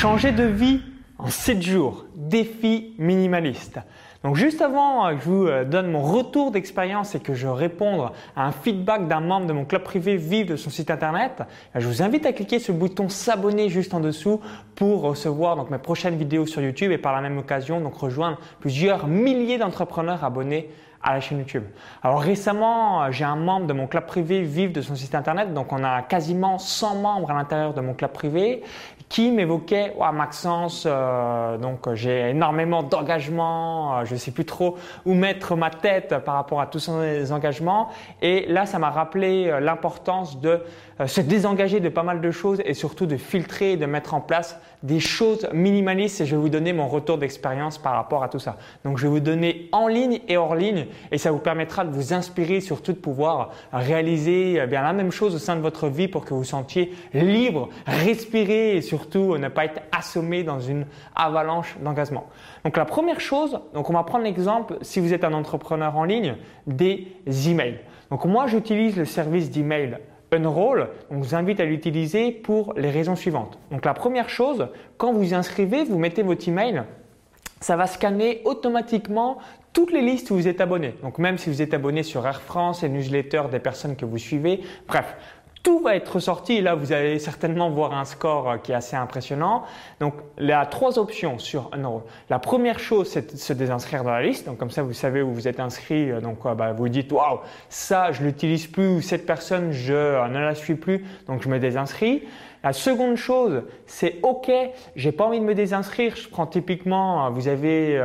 Changer de vie en 7 jours, défi minimaliste. Donc juste avant que je vous euh, donne mon retour d'expérience et que je réponde à un feedback d'un membre de mon club privé Vive de son site internet, je vous invite à cliquer sur le bouton s'abonner juste en dessous pour recevoir donc mes prochaines vidéos sur YouTube et par la même occasion donc rejoindre plusieurs milliers d'entrepreneurs abonnés à la chaîne YouTube. Alors récemment, euh, j'ai un membre de mon club privé Vive de son site internet, donc on a quasiment 100 membres à l'intérieur de mon club privé qui m'évoquait ouais, Maxence, euh, donc j'ai énormément d'engagement, euh, je ne sais plus trop où mettre ma tête par rapport à tous ces engagements. Et là, ça m'a rappelé euh, l'importance de se désengager de pas mal de choses et surtout de filtrer et de mettre en place des choses minimalistes. Et je vais vous donner mon retour d'expérience par rapport à tout ça. Donc, je vais vous donner en ligne et hors ligne et ça vous permettra de vous inspirer, surtout de pouvoir réaliser la même chose au sein de votre vie pour que vous sentiez libre, respirer et surtout surtout ne pas être assommé dans une avalanche d'engagement. Donc la première chose, donc on va prendre l'exemple, si vous êtes un entrepreneur en ligne, des emails. Donc moi j'utilise le service d'email Unroll, on vous invite à l'utiliser pour les raisons suivantes. Donc la première chose, quand vous inscrivez, vous mettez votre email, ça va scanner automatiquement toutes les listes où vous êtes abonné. Donc même si vous êtes abonné sur Air France, les newsletters des personnes que vous suivez, bref, tout va être sorti et là vous allez certainement voir un score euh, qui est assez impressionnant. Donc il y a trois options sur Unroll. La première chose c'est de se désinscrire dans la liste. Donc comme ça vous savez où vous êtes inscrit. Euh, donc euh, bah, vous dites waouh ça je l'utilise plus ou cette personne je ne la suis plus donc je me désinscris. La seconde chose, c'est OK, j'ai pas envie de me désinscrire. Je prends typiquement, vous avez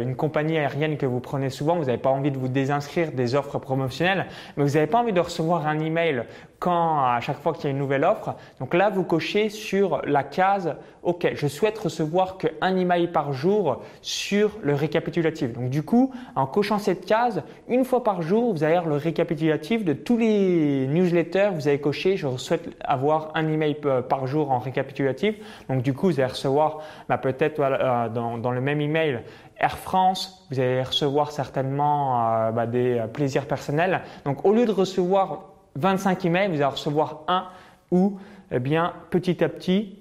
une compagnie aérienne que vous prenez souvent, vous n'avez pas envie de vous désinscrire des offres promotionnelles, mais vous n'avez pas envie de recevoir un email quand à chaque fois qu'il y a une nouvelle offre. Donc là, vous cochez sur la case OK, je souhaite recevoir qu'un email par jour sur le récapitulatif. Donc du coup, en cochant cette case, une fois par jour, vous allez avoir le récapitulatif de tous les newsletters. Vous avez coché je souhaite avoir un email par jour en récapitulatif. Donc du coup, vous allez recevoir bah, peut-être euh, dans, dans, le même email Air France, vous allez recevoir certainement euh, bah, des euh, plaisirs personnels. Donc au lieu de recevoir 25 emails, vous allez recevoir un où, eh bien, petit à petit,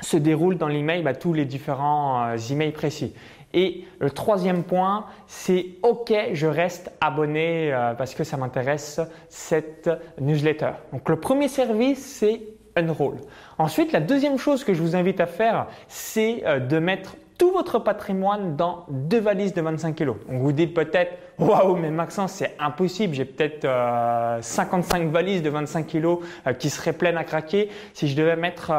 se déroulent dans l'email bah, tous les différents euh, emails précis. Et le troisième point, c'est OK, je reste abonné parce que ça m'intéresse cette newsletter. Donc le premier service, c'est Ensuite, la deuxième chose que je vous invite à faire, c'est euh, de mettre tout votre patrimoine dans deux valises de 25 kg. Donc vous dites peut-être, waouh, mais Maxence, c'est impossible, j'ai peut-être 55 euh, valises de 25 kg euh, qui seraient pleines à craquer si je devais mettre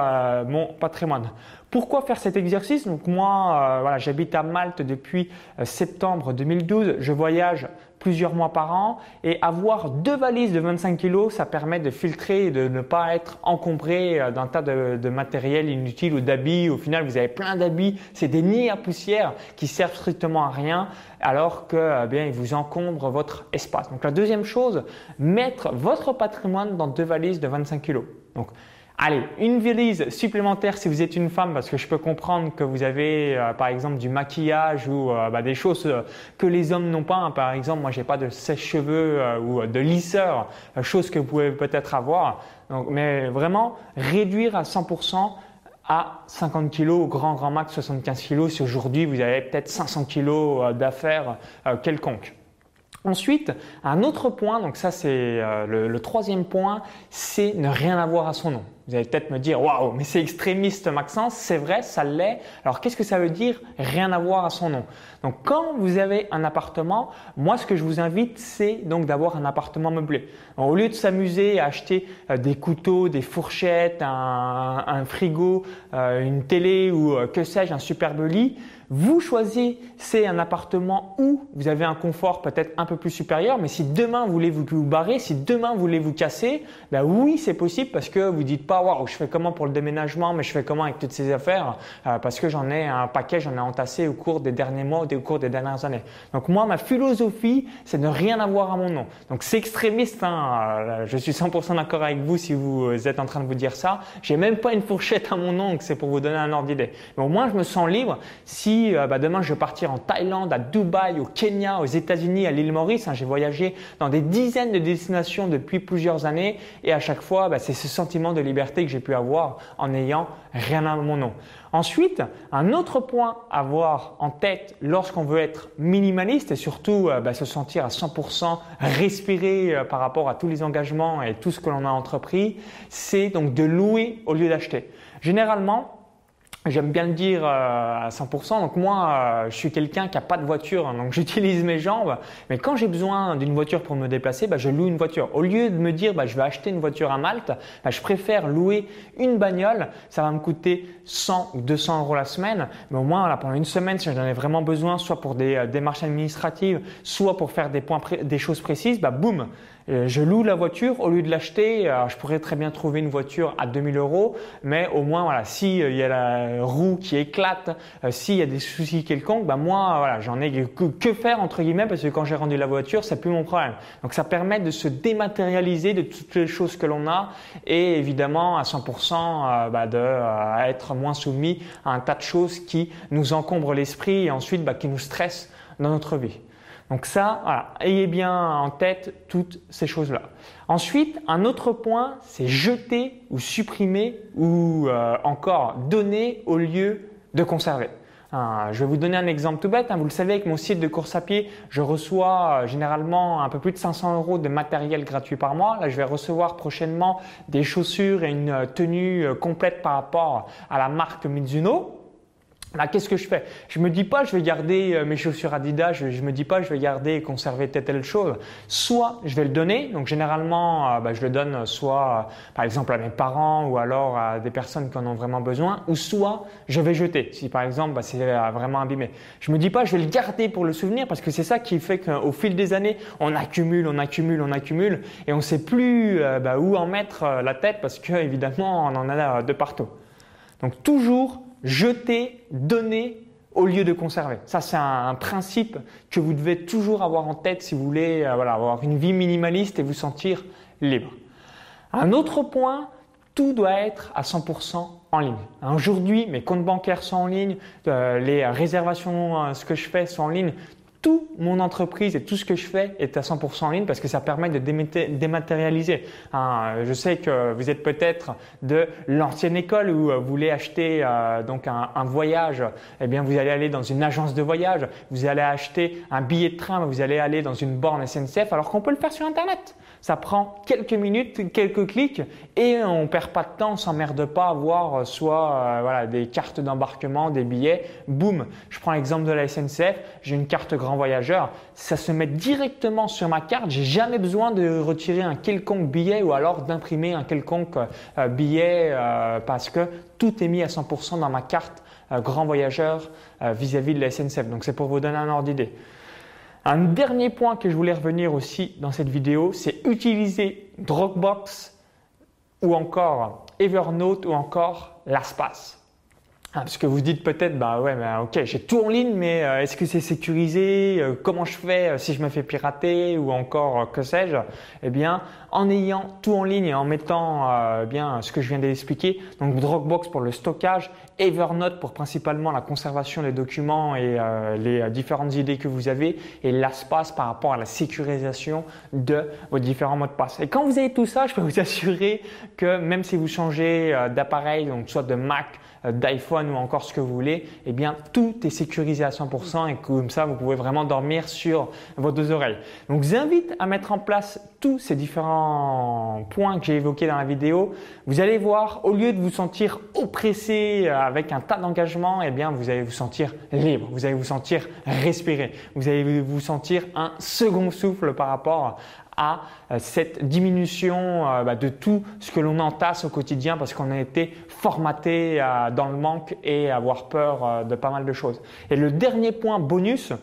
mon patrimoine. Pourquoi faire cet exercice? Donc moi, voilà, j'habite à Malte depuis septembre 2012. Je voyage plusieurs mois par an et avoir deux valises de 25 kg, ça permet de filtrer et de ne pas être encombré euh, d'un tas de, matériel inutile ou d'habits. Au final, vous avez plein d'habits, c'est des nids à poussière qui servent strictement à rien alors que eh bien ils vous encombrent votre espace. Donc la deuxième chose, mettre votre patrimoine dans deux valises de 25 kg. Donc Allez, une valise supplémentaire si vous êtes une femme, parce que je peux comprendre que vous avez euh, par exemple du maquillage ou euh, bah, des choses euh, que les hommes n'ont pas. Hein. Par exemple, moi j'ai pas de sèche-cheveux ou de lisseur, chose que vous pouvez peut-être avoir. Mais vraiment réduire à 100% à 50 kg, au grand grand max 75 kg. Si aujourd'hui vous avez peut-être 500 kg d'affaires quelconques. Ensuite, un autre point, donc ça c'est le, troisième point, c'est ne rien avoir à son nom. Vous allez peut-être me dire, waouh, mais c'est extrémiste Maxence, c'est vrai, ça l'est. Alors qu'est-ce que ça veut dire? Rien avoir à son nom Donc quand vous avez un appartement, moi ce que je vous invite, c'est donc d'avoir un appartement meublé. au lieu de s'amuser à acheter euh, des couteaux, des fourchettes, un, frigo, euh, une télé ou que sais-je, un superbe lit, vous choisissez un appartement où vous avez un confort peut-être un peu plus supérieur, mais si demain vous voulez vous, barrer, si demain vous voulez vous casser, ben oui, c'est possible parce que vous dites pas, waouh, je fais comment pour le déménagement, mais je fais comment avec toutes ces affaires, euh, parce que j'en ai un paquet, j'en ai entassé au cours des derniers mois ou au cours des dernières années. Donc moi, ma philosophie, c'est de rien avoir à mon nom. Donc c'est extrémiste, hein, euh, je suis 100% d'accord avec vous si vous êtes en train de vous dire ça. J'ai même pas une fourchette à mon nom, c'est pour vous donner un ordre d'idée. Mais au moins, je me sens libre si euh, bah, demain je vais partir en Thaïlande, à Dubaï, au Kenya, aux États-Unis, à l'île Maurice. Hein. j'ai voyagé dans des dizaines de destinations depuis plusieurs années et à chaque fois, bah, c'est ce sentiment de liberté que j'ai pu avoir en n'ayant rien à mon nom. Ensuite, un autre point à avoir en tête lorsqu'on veut être minimaliste et surtout euh, bah, se sentir à 100% respiré euh, par rapport à tous les engagements et tout ce que l'on a entrepris, c'est donc de louer au lieu d'acheter. Généralement, J'aime bien le dire euh, à 100%. Donc moi, euh, je suis quelqu'un qui a pas de voiture, hein, donc j'utilise mes jambes. Mais quand j'ai besoin d'une voiture pour me déplacer, bah, je loue une voiture. Au lieu de me dire, bah, je vais acheter une voiture à Malte, bah, je préfère louer une bagnole. Ça va me coûter 100 ou 200 euros la semaine. Mais au moins, pendant une semaine, si j'en ai vraiment besoin, soit pour des euh, démarches administratives, soit pour faire des, points des choses précises, bah, boum, je loue la voiture au lieu de l'acheter. Je pourrais très bien trouver une voiture à 2000 euros, mais au moins voilà, si euh, il y a la roue qui éclate, euh, s'il y a des soucis quelconques, bah moi voilà, j'en ai que, faire entre guillemets parce que quand j'ai rendu la voiture, c'est plus mon problème. Donc ça permet de se dématérialiser de toutes les choses que l'on a et évidemment à 100% bah, de être moins soumis à un tas de choses qui nous encombrent l'esprit et ensuite bah, qui nous stressent dans notre vie. Donc ça, ayez bien en tête toutes ces choses-là. Ensuite, un autre point, c'est jeter ou supprimer ou euh, encore donner au lieu de conserver. Euh, je vais vous donner un exemple tout bête. Hein. Vous le savez, avec mon site de course à pied, je reçois euh, généralement un peu plus de 500 euros de matériel gratuit par mois. Là, je vais recevoir prochainement des chaussures et une tenue complète par rapport à la marque Mizuno. Là, qu'est-ce que je fais? Je me dis pas, je vais garder euh, mes chaussures Adidas. Je, je me dis pas, je vais garder et conserver telle telle chose. Soit je vais le donner. Donc généralement, euh, bah, je le donne soit, euh, par exemple, à mes parents ou alors à des personnes qui en ont vraiment besoin. Ou soit je vais jeter. Si par exemple, bah, c'est vraiment abîmé. Je me dis pas, je vais le garder pour le souvenir parce que c'est ça qui fait qu'au fil des années, on accumule, on accumule, on accumule et on sait plus bah, où en mettre la tête parce que évidemment, on en a de partout. Donc toujours jeter, donner au lieu de conserver. Ça, c'est un, principe que vous devez toujours avoir en tête si vous voulez euh, avoir une vie minimaliste et vous sentir libre. Un autre point, tout doit être à 100% en ligne. Aujourd'hui, mes comptes bancaires sont en ligne, euh, les réservations, euh, ce que je fais sont en ligne tout mon entreprise et tout ce que je fais est à 100% en ligne parce que ça permet de dématérialiser. Hein, je sais que vous êtes peut-être de l'ancienne école où vous voulez acheter euh, donc un, un, voyage, eh bien vous allez aller dans une agence de voyage, vous allez acheter un billet de train, vous allez aller dans une borne SNCF alors qu'on peut le faire sur internet. Ça prend quelques minutes, quelques clics et on perd pas de temps, on s'emmerde pas à voir euh, soit euh, voilà, des cartes d'embarquement, des billets. Boum, je prends l'exemple de la SNCF, j'ai une carte grand voyageur, ça se met directement sur ma carte, j'ai jamais besoin de retirer un quelconque billet ou alors d'imprimer un quelconque euh, billet parce que tout est mis à 100% dans ma carte grand voyageur vis-à-vis -vis de la SNCF. Donc c'est pour vous donner un ordre d'idée. Un dernier point que je voulais revenir aussi dans cette vidéo, c'est utiliser Dropbox ou encore Evernote ou encore LastPass. Ah, parce que vous dites peut-être, bah ouais, mais ok, j'ai tout en ligne, mais euh, est-ce que c'est sécurisé euh, Comment je fais euh, si je me fais pirater ou encore que sais-je? Eh bien, en ayant tout en ligne et en mettant bien ce que je viens d'expliquer, donc Dropbox pour le stockage, Evernote pour principalement la conservation des documents et les différentes idées que vous avez, et LastPass par rapport à la sécurisation de vos différents mots de passe. Et quand vous avez tout ça, je peux vous assurer que même si vous changez d'appareil, donc soit de Mac, d'iPhone ou encore ce que vous voulez, eh bien tout est sécurisé à 100% et comme ça vous pouvez vraiment dormir sur vos deux oreilles. Donc je vous invite à mettre en place tous ces différents points que j'ai évoqués dans la vidéo. Vous allez voir, au lieu de vous sentir oppressé avec un tas d'engagement, eh bien vous allez vous sentir libre, vous allez vous sentir respirer, vous allez vous sentir un second souffle par rapport à euh, cette diminution euh, bah, de tout ce que l'on entasse au quotidien parce qu'on a été formaté euh, dans le manque et avoir peur de pas mal de choses. Et le dernier point bonus,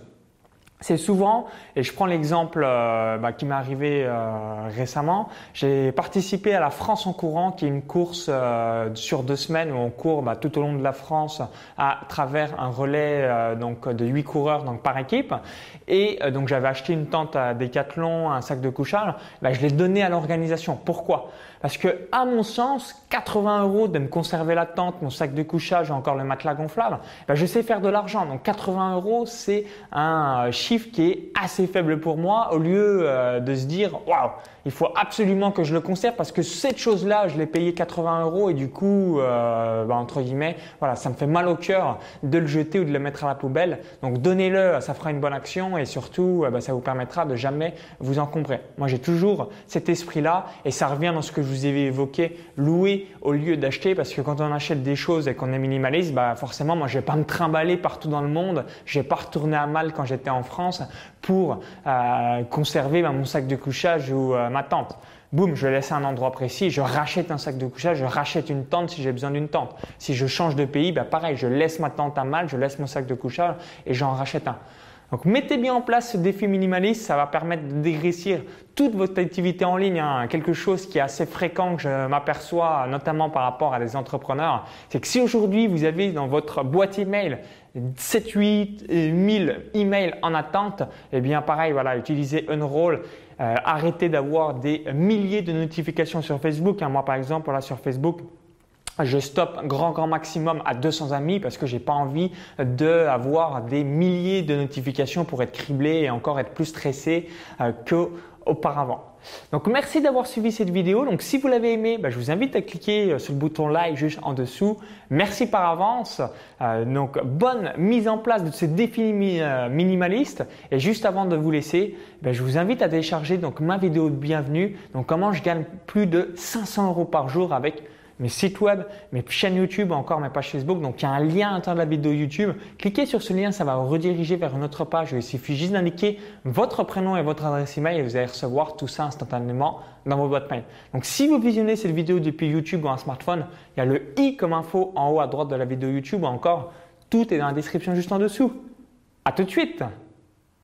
c'est souvent, et je prends l'exemple euh, bah, qui m'est arrivé euh, récemment, j'ai participé à la France en courant, qui est une course euh, sur deux semaines où on court bah, tout au long de la France à travers un relais donc de huit coureurs donc par équipe. Et donc j'avais acheté une tente à Decathlon, un sac de couchage, bah, je l'ai donné à l'organisation. Pourquoi? Parce que à mon sens, 80 euros de me conserver la tente, mon sac de couchage encore le matelas gonflable, je sais faire de l'argent. Donc 80 euros, c'est un chiffre qui est assez faible pour moi au lieu euh, de se dire waouh il faut absolument que je le conserve parce que cette chose-là, je l'ai payé 80 euros et du coup, euh, bah, entre guillemets, voilà, ça me fait mal au cœur de le jeter ou de le mettre à la poubelle. Donc donnez-le, ça fera une bonne action et surtout, euh, bah, ça vous permettra de jamais vous encombrer. Moi, j'ai toujours cet esprit-là et ça revient dans ce que je vous ai évoqué, louer au lieu d'acheter parce que quand on achète des choses et qu'on est minimaliste, bah, forcément, moi, je vais pas me trimballer partout dans le monde, je vais pas retourner à mal quand j'étais en France pour euh, conserver bah, mon sac de couchage ou ma tente. Boum, je laisse un endroit précis, je rachète un sac de couchage, je rachète une tente si j'ai besoin d'une tente. Si je change de pays, bah pareil, je laisse ma tente à mal, je laisse mon sac de couchage et j'en rachète un. Donc mettez bien en place ce défi minimaliste, ça va permettre de dégraissir toute votre activité en ligne. Hein. Quelque chose qui est assez fréquent que je m'aperçois notamment par rapport à des entrepreneurs, c'est que si aujourd'hui vous avez dans votre boîte email 7 8 1000 emails en attente, eh bien pareil, voilà, utilisez Unroll. Euh, arrêtez d'avoir des milliers de notifications sur Facebook. Hein. Moi par exemple, là sur Facebook, je stoppe grand grand maximum à 200 amis parce que j'ai pas envie d'avoir des milliers de notifications pour être criblé et encore être plus stressé euh, qu'auparavant. Donc merci d'avoir suivi cette vidéo. Donc si vous l'avez aimé, bah, je vous invite à cliquer euh, sur le bouton like juste en dessous. Merci par avance. Euh, donc bonne mise en place de ce défi minimaliste. Et juste avant de vous laisser, bah, je vous invite à télécharger donc ma vidéo de bienvenue. Donc comment je gagne plus de 500 euros par jour avec mes sites web, mes chaînes YouTube, encore mes pages Facebook. Donc il y a un lien à l'intérieur de la vidéo YouTube. Cliquez sur ce lien, ça va vous rediriger vers une autre page. Il suffit juste d'indiquer votre prénom et votre adresse email et vous allez recevoir tout ça instantanément dans vos boîtes mail. Donc si vous visionnez cette vidéo depuis YouTube ou un smartphone, il y a le i comme info en haut à droite de la vidéo YouTube ou encore tout est dans la description juste en dessous. À tout de suite